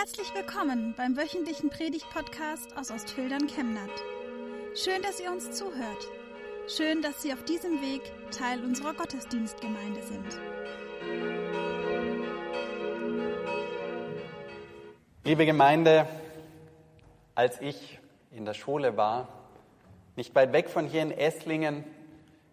Herzlich willkommen beim wöchentlichen Predigt-Podcast aus Ostfildern Chemnat. Schön, dass ihr uns zuhört. Schön, dass Sie auf diesem Weg Teil unserer Gottesdienstgemeinde sind. Liebe Gemeinde, als ich in der Schule war, nicht weit weg von hier in Esslingen,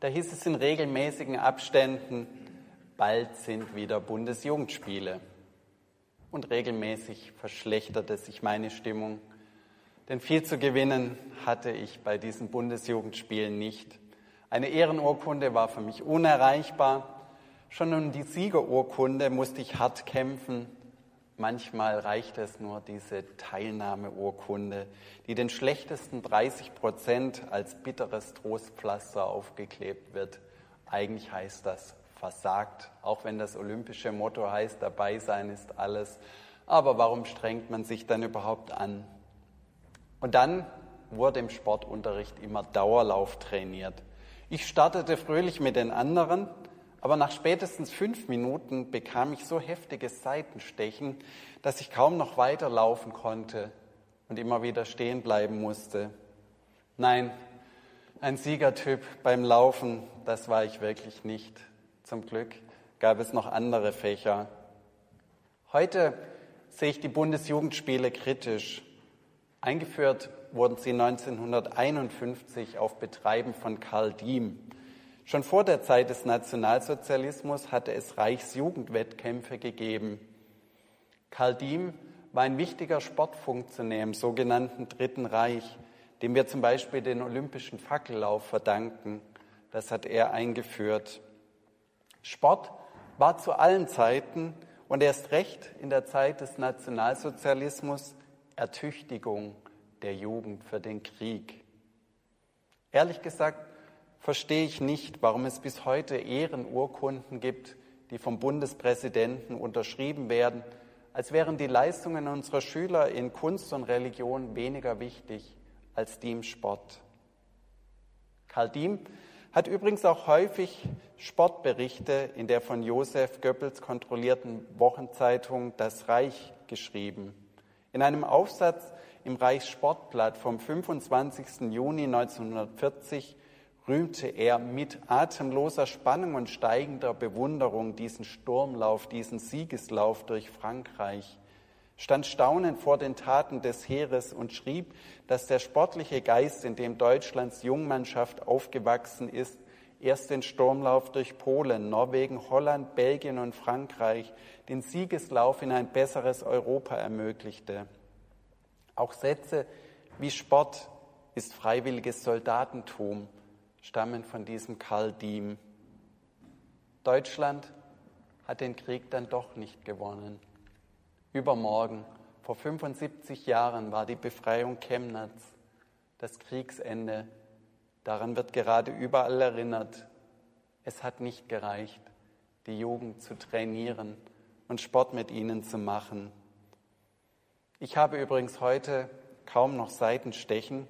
da hieß es in regelmäßigen Abständen, bald sind wieder Bundesjugendspiele. Und regelmäßig verschlechterte sich meine Stimmung, denn viel zu gewinnen hatte ich bei diesen Bundesjugendspielen nicht. Eine Ehrenurkunde war für mich unerreichbar. Schon um die Siegerurkunde musste ich hart kämpfen. Manchmal reichte es nur diese Teilnahmeurkunde, die den schlechtesten 30 Prozent als bitteres Trostpflaster aufgeklebt wird. Eigentlich heißt das versagt, auch wenn das olympische Motto heißt, dabei sein ist alles. Aber warum strengt man sich dann überhaupt an? Und dann wurde im Sportunterricht immer Dauerlauf trainiert. Ich startete fröhlich mit den anderen, aber nach spätestens fünf Minuten bekam ich so heftiges Seitenstechen, dass ich kaum noch weiterlaufen konnte und immer wieder stehen bleiben musste. Nein, ein Siegertyp beim Laufen, das war ich wirklich nicht. Zum Glück gab es noch andere Fächer. Heute sehe ich die Bundesjugendspiele kritisch. Eingeführt wurden sie 1951 auf Betreiben von Karl Diem. Schon vor der Zeit des Nationalsozialismus hatte es Reichsjugendwettkämpfe gegeben. Karl Diem war ein wichtiger Sportfunktionär im sogenannten Dritten Reich, dem wir zum Beispiel den olympischen Fackellauf verdanken. Das hat er eingeführt. Sport war zu allen Zeiten und erst recht in der Zeit des Nationalsozialismus Ertüchtigung der Jugend für den Krieg. Ehrlich gesagt verstehe ich nicht, warum es bis heute Ehrenurkunden gibt, die vom Bundespräsidenten unterschrieben werden, als wären die Leistungen unserer Schüler in Kunst und Religion weniger wichtig als die im Sport. Karl Diem hat übrigens auch häufig Sportberichte in der von Josef Goebbels kontrollierten Wochenzeitung Das Reich geschrieben. In einem Aufsatz im Reichssportblatt vom 25. Juni 1940 rühmte er mit atemloser Spannung und steigender Bewunderung diesen Sturmlauf, diesen Siegeslauf durch Frankreich, stand staunend vor den Taten des Heeres und schrieb, dass der sportliche Geist, in dem Deutschlands Jungmannschaft aufgewachsen ist, erst den Sturmlauf durch Polen, Norwegen, Holland, Belgien und Frankreich, den Siegeslauf in ein besseres Europa ermöglichte. Auch Sätze wie Sport ist freiwilliges Soldatentum stammen von diesem Karl Diem. Deutschland hat den Krieg dann doch nicht gewonnen. Übermorgen, vor 75 Jahren, war die Befreiung Chemnats, das Kriegsende. Daran wird gerade überall erinnert. Es hat nicht gereicht, die Jugend zu trainieren und Sport mit ihnen zu machen. Ich habe übrigens heute kaum noch Seitenstechen,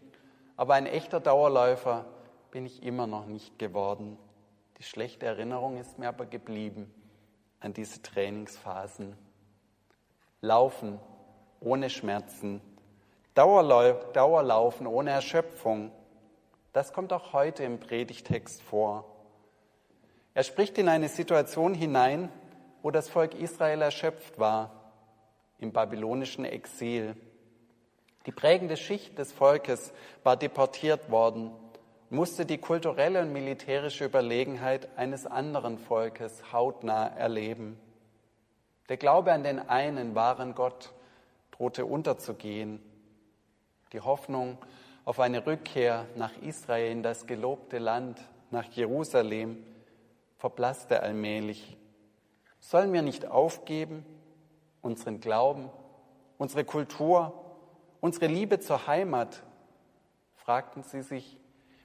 aber ein echter Dauerläufer bin ich immer noch nicht geworden. Die schlechte Erinnerung ist mir aber geblieben an diese Trainingsphasen. Laufen ohne Schmerzen, Dauerlaufen ohne Erschöpfung. Das kommt auch heute im Predigtext vor. Er spricht in eine Situation hinein, wo das Volk Israel erschöpft war, im babylonischen Exil. Die prägende Schicht des Volkes war deportiert worden, musste die kulturelle und militärische Überlegenheit eines anderen Volkes hautnah erleben. Der Glaube an den einen wahren Gott drohte unterzugehen. Die Hoffnung auf eine Rückkehr nach Israel in das gelobte Land, nach Jerusalem, verblasste allmählich. Sollen wir nicht aufgeben, unseren Glauben, unsere Kultur, unsere Liebe zur Heimat? fragten sie sich,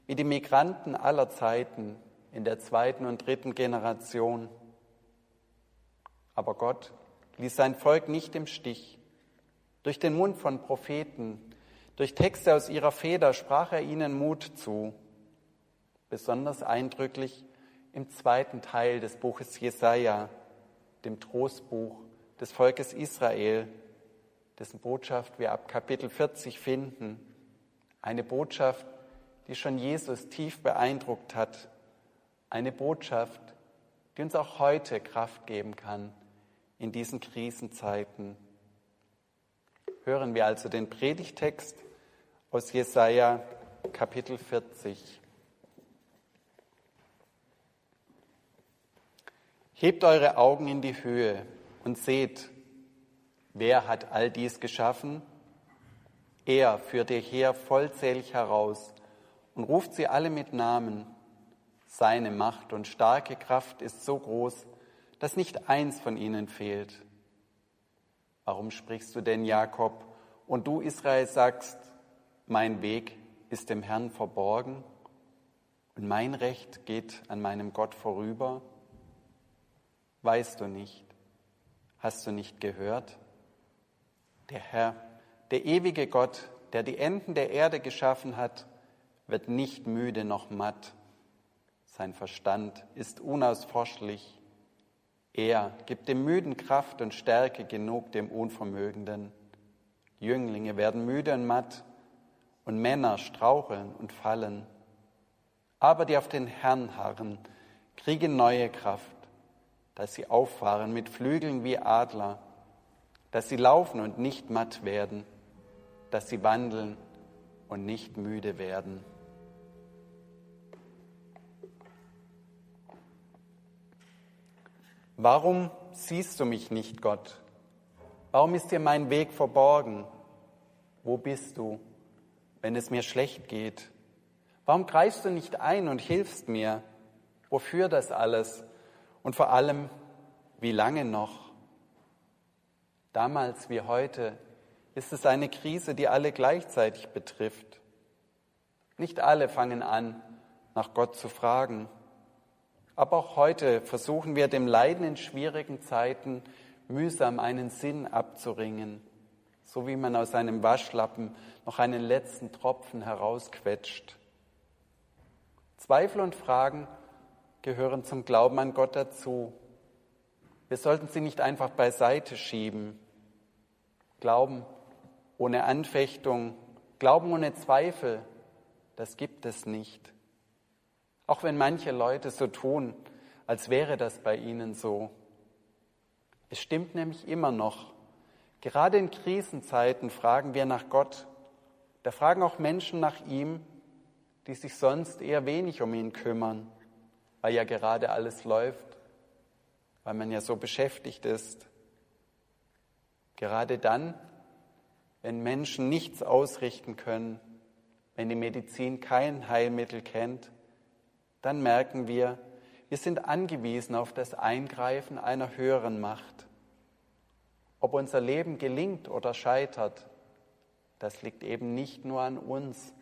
wie die Migranten aller Zeiten in der zweiten und dritten Generation. Aber Gott ließ sein Volk nicht im Stich. Durch den Mund von Propheten, durch Texte aus ihrer Feder sprach er ihnen Mut zu. Besonders eindrücklich im zweiten Teil des Buches Jesaja, dem Trostbuch des Volkes Israel. dessen Botschaft wir ab Kapitel 40 finden. Eine Botschaft, die schon Jesus tief beeindruckt hat. Eine Botschaft, die uns auch heute Kraft geben kann in diesen Krisenzeiten. Hören wir also den Predigtext aus Jesaja Kapitel 40. Hebt eure Augen in die Höhe und seht, wer hat all dies geschaffen? Er führt ihr Heer vollzählig heraus und ruft sie alle mit Namen. Seine Macht und starke Kraft ist so groß, dass nicht eins von ihnen fehlt. Warum sprichst du denn, Jakob, und du, Israel, sagst, mein Weg ist dem Herrn verborgen und mein Recht geht an meinem Gott vorüber? Weißt du nicht? Hast du nicht gehört? Der Herr, der ewige Gott, der die Enden der Erde geschaffen hat, wird nicht müde noch matt. Sein Verstand ist unausforschlich. Er gibt dem Müden Kraft und Stärke genug dem Unvermögenden. Jünglinge werden müde und matt und Männer straucheln und fallen. Aber die auf den Herrn harren, kriegen neue Kraft, dass sie auffahren mit Flügeln wie Adler, dass sie laufen und nicht matt werden, dass sie wandeln und nicht müde werden. Warum siehst du mich nicht, Gott? Warum ist dir mein Weg verborgen? Wo bist du, wenn es mir schlecht geht? Warum greifst du nicht ein und hilfst mir? Wofür das alles? Und vor allem, wie lange noch? Damals wie heute ist es eine Krise, die alle gleichzeitig betrifft. Nicht alle fangen an, nach Gott zu fragen. Aber auch heute versuchen wir dem Leiden in schwierigen Zeiten mühsam einen Sinn abzuringen, so wie man aus einem Waschlappen noch einen letzten Tropfen herausquetscht. Zweifel und Fragen gehören zum Glauben an Gott dazu. Wir sollten sie nicht einfach beiseite schieben. Glauben ohne Anfechtung, Glauben ohne Zweifel, das gibt es nicht. Auch wenn manche Leute so tun, als wäre das bei ihnen so. Es stimmt nämlich immer noch. Gerade in Krisenzeiten fragen wir nach Gott. Da fragen auch Menschen nach ihm, die sich sonst eher wenig um ihn kümmern, weil ja gerade alles läuft, weil man ja so beschäftigt ist. Gerade dann, wenn Menschen nichts ausrichten können, wenn die Medizin kein Heilmittel kennt, dann merken wir, wir sind angewiesen auf das Eingreifen einer höheren Macht. Ob unser Leben gelingt oder scheitert, das liegt eben nicht nur an uns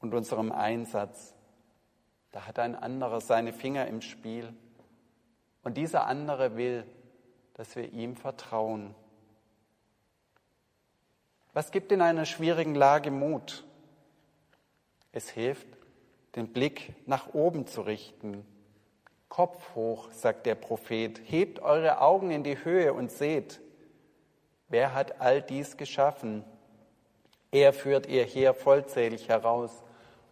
und unserem Einsatz. Da hat ein anderer seine Finger im Spiel. Und dieser andere will, dass wir ihm vertrauen. Was gibt in einer schwierigen Lage Mut? Es hilft, den Blick nach oben zu richten. Kopf hoch, sagt der Prophet, hebt eure Augen in die Höhe und seht, wer hat all dies geschaffen? Er führt ihr Heer vollzählig heraus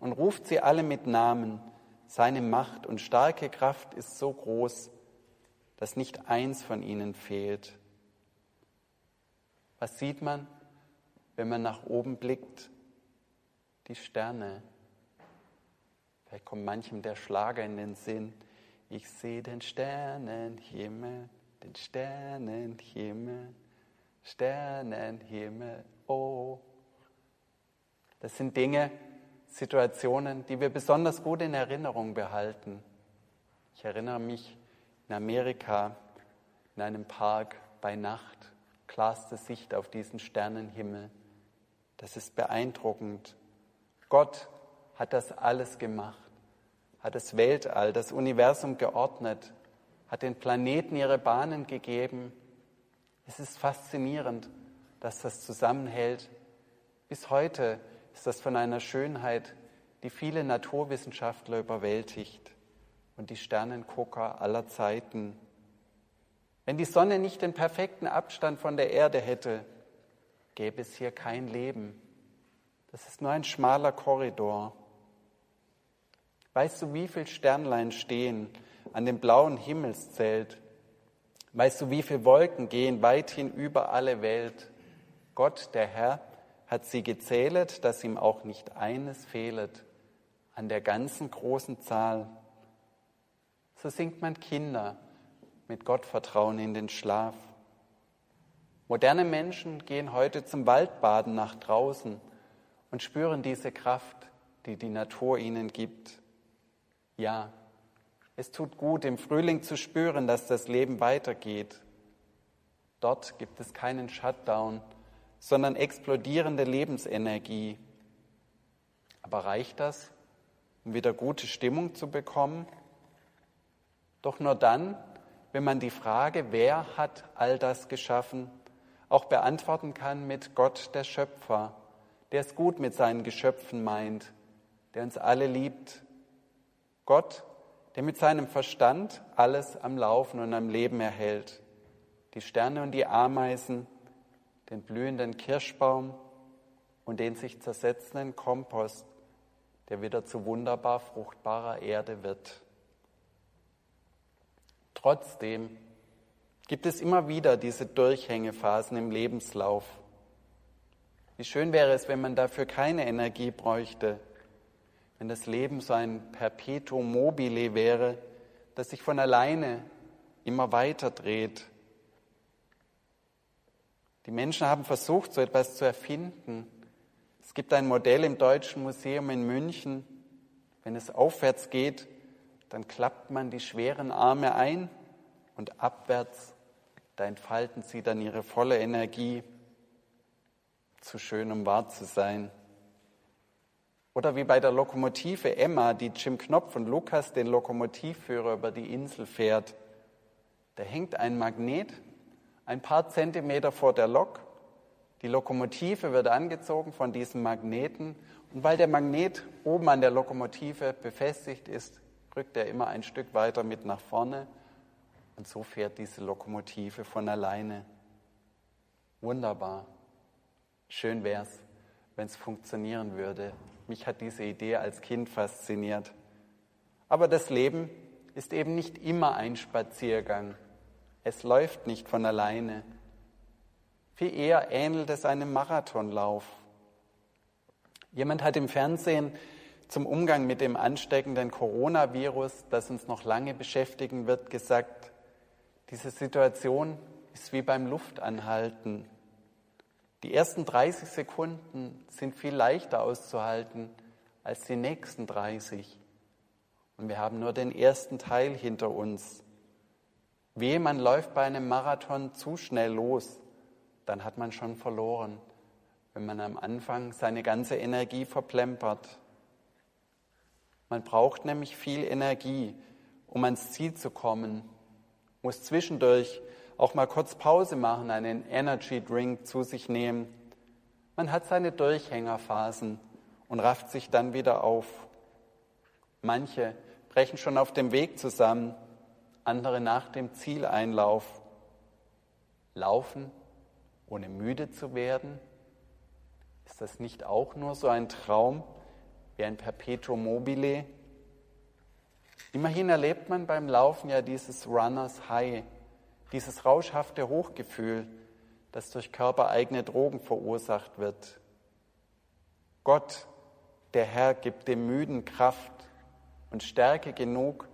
und ruft sie alle mit Namen. Seine Macht und starke Kraft ist so groß, dass nicht eins von ihnen fehlt. Was sieht man, wenn man nach oben blickt? Die Sterne. Vielleicht kommt manchem der Schlager in den Sinn. Ich sehe den Sternenhimmel, den Sternenhimmel, Sternenhimmel, oh. Das sind Dinge, Situationen, die wir besonders gut in Erinnerung behalten. Ich erinnere mich in Amerika in einem Park bei Nacht, klarste Sicht auf diesen Sternenhimmel. Das ist beeindruckend. Gott hat das alles gemacht hat das Weltall, das Universum geordnet, hat den Planeten ihre Bahnen gegeben. Es ist faszinierend, dass das zusammenhält. Bis heute ist das von einer Schönheit, die viele Naturwissenschaftler überwältigt und die Sternengucker aller Zeiten. Wenn die Sonne nicht den perfekten Abstand von der Erde hätte, gäbe es hier kein Leben. Das ist nur ein schmaler Korridor. Weißt du, wie viele Sternlein stehen an dem blauen Himmelszelt? Weißt du, wie viele Wolken gehen weithin über alle Welt? Gott, der Herr, hat sie gezählet, dass ihm auch nicht eines fehlet an der ganzen großen Zahl. So singt man Kinder mit Gottvertrauen in den Schlaf. Moderne Menschen gehen heute zum Waldbaden nach draußen und spüren diese Kraft, die die Natur ihnen gibt. Ja, es tut gut, im Frühling zu spüren, dass das Leben weitergeht. Dort gibt es keinen Shutdown, sondern explodierende Lebensenergie. Aber reicht das, um wieder gute Stimmung zu bekommen? Doch nur dann, wenn man die Frage, wer hat all das geschaffen, auch beantworten kann mit Gott, der Schöpfer, der es gut mit seinen Geschöpfen meint, der uns alle liebt. Gott, der mit seinem Verstand alles am Laufen und am Leben erhält. Die Sterne und die Ameisen, den blühenden Kirschbaum und den sich zersetzenden Kompost, der wieder zu wunderbar fruchtbarer Erde wird. Trotzdem gibt es immer wieder diese Durchhängephasen im Lebenslauf. Wie schön wäre es, wenn man dafür keine Energie bräuchte, wenn das Leben so ein Perpetuum mobile wäre, das sich von alleine immer weiter dreht. Die Menschen haben versucht, so etwas zu erfinden. Es gibt ein Modell im Deutschen Museum in München. Wenn es aufwärts geht, dann klappt man die schweren Arme ein und abwärts, da entfalten sie dann ihre volle Energie. Zu schön, um wahr zu sein. Oder wie bei der Lokomotive Emma, die Jim Knopf und Lukas, den Lokomotivführer, über die Insel fährt. Da hängt ein Magnet ein paar Zentimeter vor der Lok. Die Lokomotive wird angezogen von diesem Magneten. Und weil der Magnet oben an der Lokomotive befestigt ist, rückt er immer ein Stück weiter mit nach vorne. Und so fährt diese Lokomotive von alleine. Wunderbar. Schön wäre es, wenn es funktionieren würde. Mich hat diese Idee als Kind fasziniert. Aber das Leben ist eben nicht immer ein Spaziergang. Es läuft nicht von alleine. Viel eher ähnelt es einem Marathonlauf. Jemand hat im Fernsehen zum Umgang mit dem ansteckenden Coronavirus, das uns noch lange beschäftigen wird, gesagt, diese Situation ist wie beim Luftanhalten. Die ersten 30 Sekunden sind viel leichter auszuhalten als die nächsten 30. Und wir haben nur den ersten Teil hinter uns. Wehe, man läuft bei einem Marathon zu schnell los, dann hat man schon verloren, wenn man am Anfang seine ganze Energie verplempert. Man braucht nämlich viel Energie, um ans Ziel zu kommen muss zwischendurch auch mal kurz Pause machen, einen Energy Drink zu sich nehmen. Man hat seine Durchhängerphasen und rafft sich dann wieder auf. Manche brechen schon auf dem Weg zusammen, andere nach dem Zieleinlauf. Laufen, ohne müde zu werden? Ist das nicht auch nur so ein Traum wie ein Perpetuum mobile? Immerhin erlebt man beim Laufen ja dieses Runners High, dieses rauschhafte Hochgefühl, das durch körpereigene Drogen verursacht wird. Gott, der Herr, gibt dem Müden Kraft und Stärke genug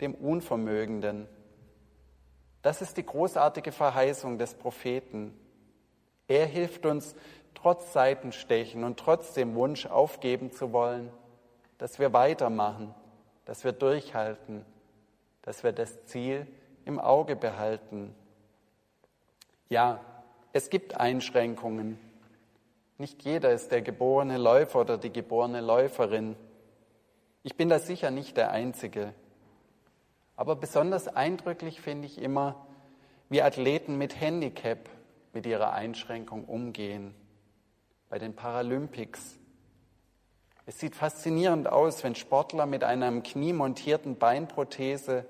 dem Unvermögenden. Das ist die großartige Verheißung des Propheten. Er hilft uns, trotz Seitenstechen und trotz dem Wunsch aufgeben zu wollen, dass wir weitermachen dass wir durchhalten, dass wir das Ziel im Auge behalten. Ja, es gibt Einschränkungen. Nicht jeder ist der geborene Läufer oder die geborene Läuferin. Ich bin da sicher nicht der Einzige. Aber besonders eindrücklich finde ich immer, wie Athleten mit Handicap mit ihrer Einschränkung umgehen. Bei den Paralympics es sieht faszinierend aus, wenn Sportler mit einer kniemontierten Beinprothese,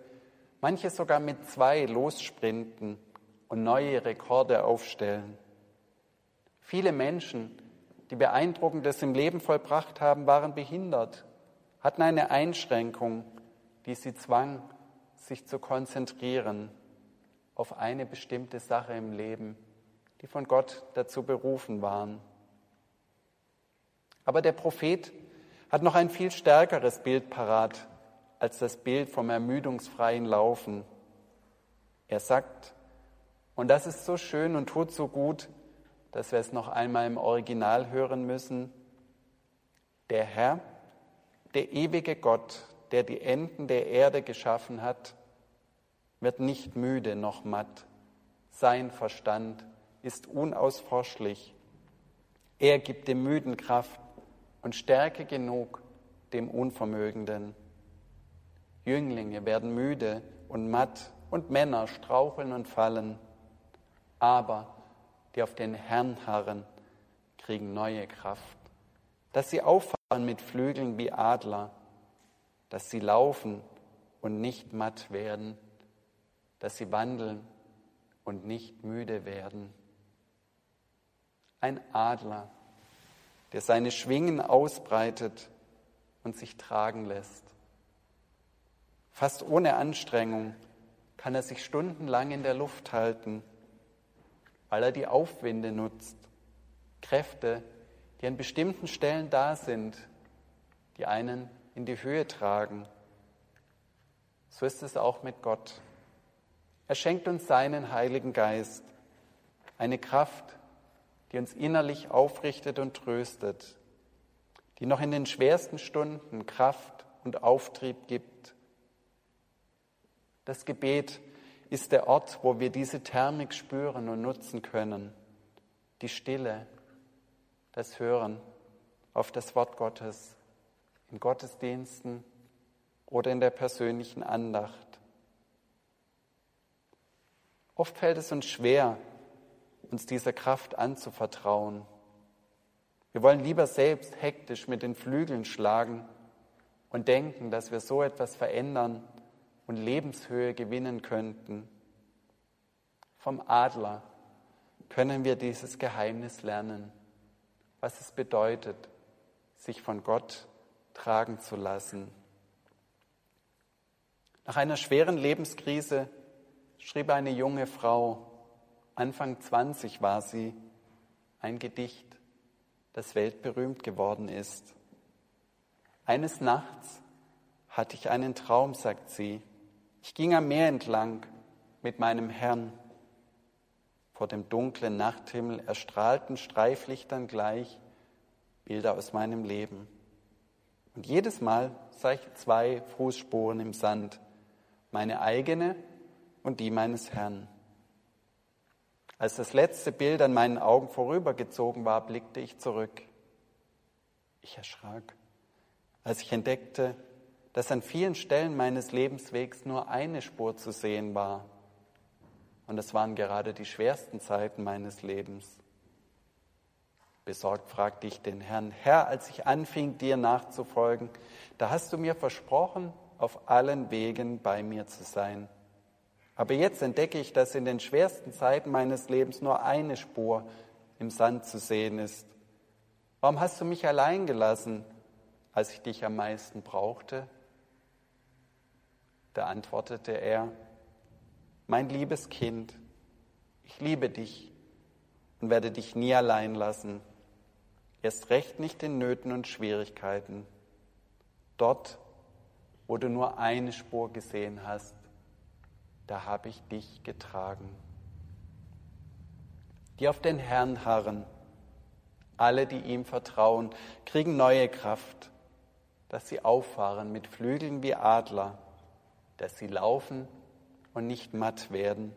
manche sogar mit zwei, lossprinten und neue Rekorde aufstellen. Viele Menschen, die beeindruckendes im Leben vollbracht haben, waren behindert, hatten eine Einschränkung, die sie zwang, sich zu konzentrieren auf eine bestimmte Sache im Leben, die von Gott dazu berufen waren. Aber der Prophet hat noch ein viel stärkeres Bild parat als das Bild vom ermüdungsfreien Laufen. Er sagt, und das ist so schön und tut so gut, dass wir es noch einmal im Original hören müssen, der Herr, der ewige Gott, der die Enden der Erde geschaffen hat, wird nicht müde noch matt. Sein Verstand ist unausforschlich. Er gibt dem Müden Kraft und Stärke genug dem Unvermögenden. Jünglinge werden müde und matt und Männer straucheln und fallen. Aber die auf den Herrn harren, kriegen neue Kraft. Dass sie auffahren mit Flügeln wie Adler, dass sie laufen und nicht matt werden, dass sie wandeln und nicht müde werden. Ein Adler, der seine Schwingen ausbreitet und sich tragen lässt. Fast ohne Anstrengung kann er sich stundenlang in der Luft halten, weil er die Aufwinde nutzt, Kräfte, die an bestimmten Stellen da sind, die einen in die Höhe tragen. So ist es auch mit Gott. Er schenkt uns seinen Heiligen Geist, eine Kraft, die uns innerlich aufrichtet und tröstet, die noch in den schwersten Stunden Kraft und Auftrieb gibt. Das Gebet ist der Ort, wo wir diese Thermik spüren und nutzen können. Die Stille, das Hören auf das Wort Gottes in Gottesdiensten oder in der persönlichen Andacht. Oft fällt es uns schwer, uns dieser Kraft anzuvertrauen. Wir wollen lieber selbst hektisch mit den Flügeln schlagen und denken, dass wir so etwas verändern und Lebenshöhe gewinnen könnten. Vom Adler können wir dieses Geheimnis lernen, was es bedeutet, sich von Gott tragen zu lassen. Nach einer schweren Lebenskrise schrieb eine junge Frau, Anfang 20 war sie, ein Gedicht, das weltberühmt geworden ist. Eines Nachts hatte ich einen Traum, sagt sie. Ich ging am Meer entlang mit meinem Herrn. Vor dem dunklen Nachthimmel erstrahlten Streiflichtern gleich Bilder aus meinem Leben. Und jedes Mal sah ich zwei Fußspuren im Sand, meine eigene und die meines Herrn. Als das letzte Bild an meinen Augen vorübergezogen war, blickte ich zurück. Ich erschrak, als ich entdeckte, dass an vielen Stellen meines Lebenswegs nur eine Spur zu sehen war. Und es waren gerade die schwersten Zeiten meines Lebens. Besorgt fragte ich den Herrn, Herr, als ich anfing, dir nachzufolgen, da hast du mir versprochen, auf allen Wegen bei mir zu sein. Aber jetzt entdecke ich, dass in den schwersten Zeiten meines Lebens nur eine Spur im Sand zu sehen ist. Warum hast du mich allein gelassen, als ich dich am meisten brauchte? Da antwortete er, mein liebes Kind, ich liebe dich und werde dich nie allein lassen, erst recht nicht in Nöten und Schwierigkeiten. Dort, wo du nur eine Spur gesehen hast, da habe ich dich getragen. Die auf den Herrn harren, alle, die ihm vertrauen, kriegen neue Kraft, dass sie auffahren mit Flügeln wie Adler, dass sie laufen und nicht matt werden,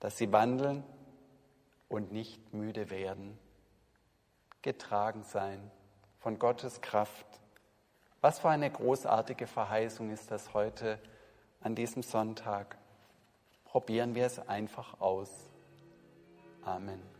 dass sie wandeln und nicht müde werden. Getragen sein von Gottes Kraft. Was für eine großartige Verheißung ist das heute an diesem Sonntag probieren wir es einfach aus. Amen.